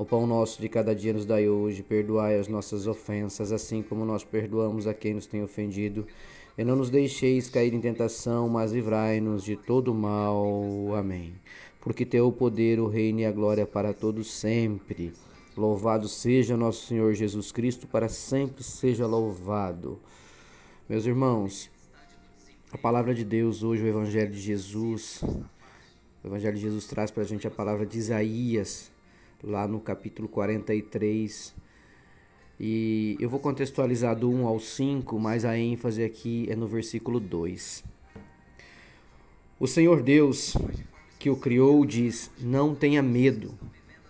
O pão nosso de cada dia nos dai hoje, perdoai as nossas ofensas, assim como nós perdoamos a quem nos tem ofendido e não nos deixeis cair em tentação, mas livrai-nos de todo mal. Amém. Porque teu o poder, o reino e a glória para todos sempre. Louvado seja nosso Senhor Jesus Cristo, para sempre seja louvado. Meus irmãos, a palavra de Deus hoje, o Evangelho de Jesus, o Evangelho de Jesus traz para a gente a palavra de Isaías, lá no capítulo 43, e eu vou contextualizar do 1 ao 5, mas a ênfase aqui é no versículo 2. O Senhor Deus, que o criou, diz: Não tenha medo,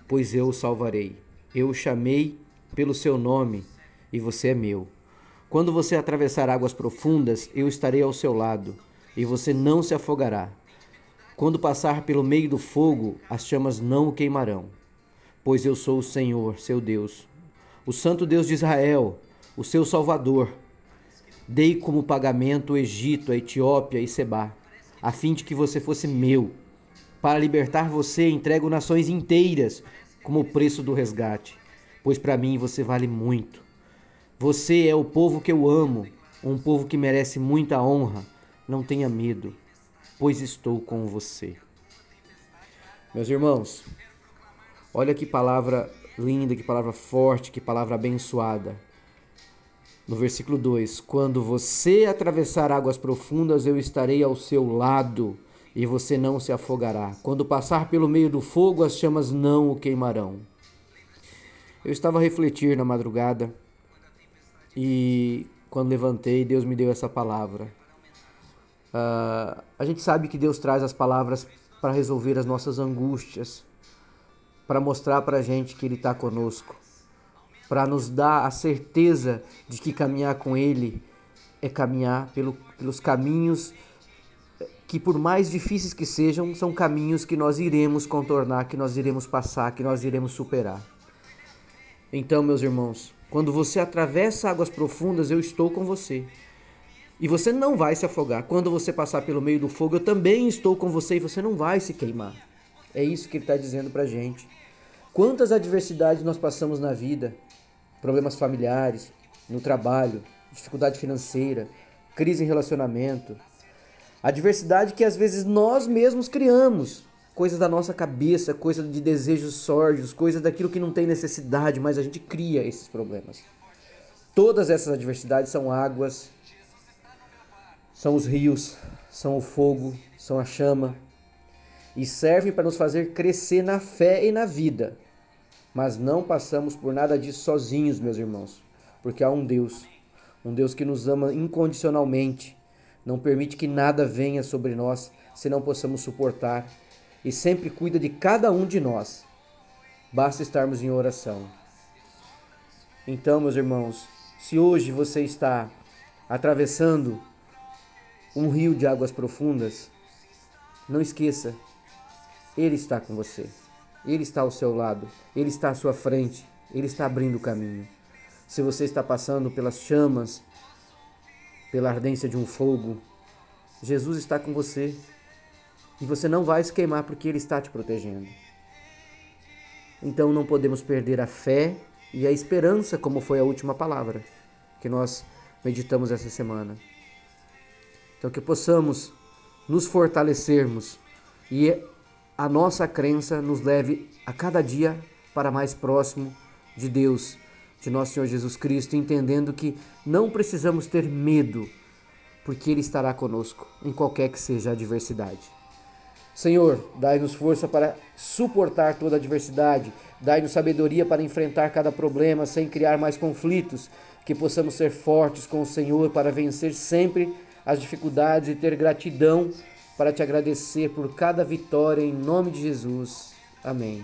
pois eu o salvarei. Eu o chamei pelo seu nome e você é meu. Quando você atravessar águas profundas, eu estarei ao seu lado e você não se afogará. Quando passar pelo meio do fogo, as chamas não o queimarão, pois eu sou o Senhor, seu Deus o Santo Deus de Israel, o seu Salvador. Dei como pagamento o Egito, a Etiópia e Seba, a fim de que você fosse meu. Para libertar você, entrego nações inteiras como preço do resgate, pois para mim você vale muito. Você é o povo que eu amo, um povo que merece muita honra. Não tenha medo, pois estou com você. Meus irmãos, olha que palavra linda, que palavra forte, que palavra abençoada. No versículo 2: Quando você atravessar águas profundas, eu estarei ao seu lado e você não se afogará. Quando passar pelo meio do fogo, as chamas não o queimarão. Eu estava a refletir na madrugada e quando levantei, Deus me deu essa palavra. Uh, a gente sabe que Deus traz as palavras para resolver as nossas angústias, para mostrar para a gente que Ele está conosco, para nos dar a certeza de que caminhar com Ele é caminhar pelo, pelos caminhos que, por mais difíceis que sejam, são caminhos que nós iremos contornar, que nós iremos passar, que nós iremos superar. Então, meus irmãos, quando você atravessa águas profundas, eu estou com você. E você não vai se afogar. Quando você passar pelo meio do fogo, eu também estou com você e você não vai se queimar. É isso que ele está dizendo para gente. Quantas adversidades nós passamos na vida, problemas familiares, no trabalho, dificuldade financeira, crise em relacionamento, adversidade que às vezes nós mesmos criamos, coisas da nossa cabeça, coisas de desejos sórdidos, coisas daquilo que não tem necessidade, mas a gente cria esses problemas. Todas essas adversidades são águas, são os rios, são o fogo, são a chama, e servem para nos fazer crescer na fé e na vida. Mas não passamos por nada disso sozinhos, meus irmãos, porque há um Deus, um Deus que nos ama incondicionalmente, não permite que nada venha sobre nós se não possamos suportar e sempre cuida de cada um de nós. Basta estarmos em oração. Então, meus irmãos, se hoje você está atravessando um rio de águas profundas, não esqueça ele está com você. Ele está ao seu lado. Ele está à sua frente. Ele está abrindo o caminho. Se você está passando pelas chamas, pela ardência de um fogo, Jesus está com você. E você não vai se queimar porque Ele está te protegendo. Então não podemos perder a fé e a esperança, como foi a última palavra que nós meditamos essa semana. Então que possamos nos fortalecermos e a nossa crença nos leve a cada dia para mais próximo de Deus, de nosso Senhor Jesus Cristo, entendendo que não precisamos ter medo, porque Ele estará conosco em qualquer que seja a adversidade. Senhor, dai-nos força para suportar toda adversidade, dai-nos sabedoria para enfrentar cada problema sem criar mais conflitos, que possamos ser fortes com o Senhor para vencer sempre as dificuldades e ter gratidão para te agradecer por cada vitória em nome de Jesus. Amém.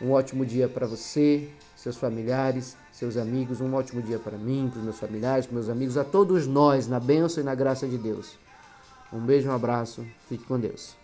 Um ótimo dia para você, seus familiares, seus amigos, um ótimo dia para mim, para os meus familiares, para meus amigos, a todos nós, na bênção e na graça de Deus. Um beijo, um abraço, fique com Deus.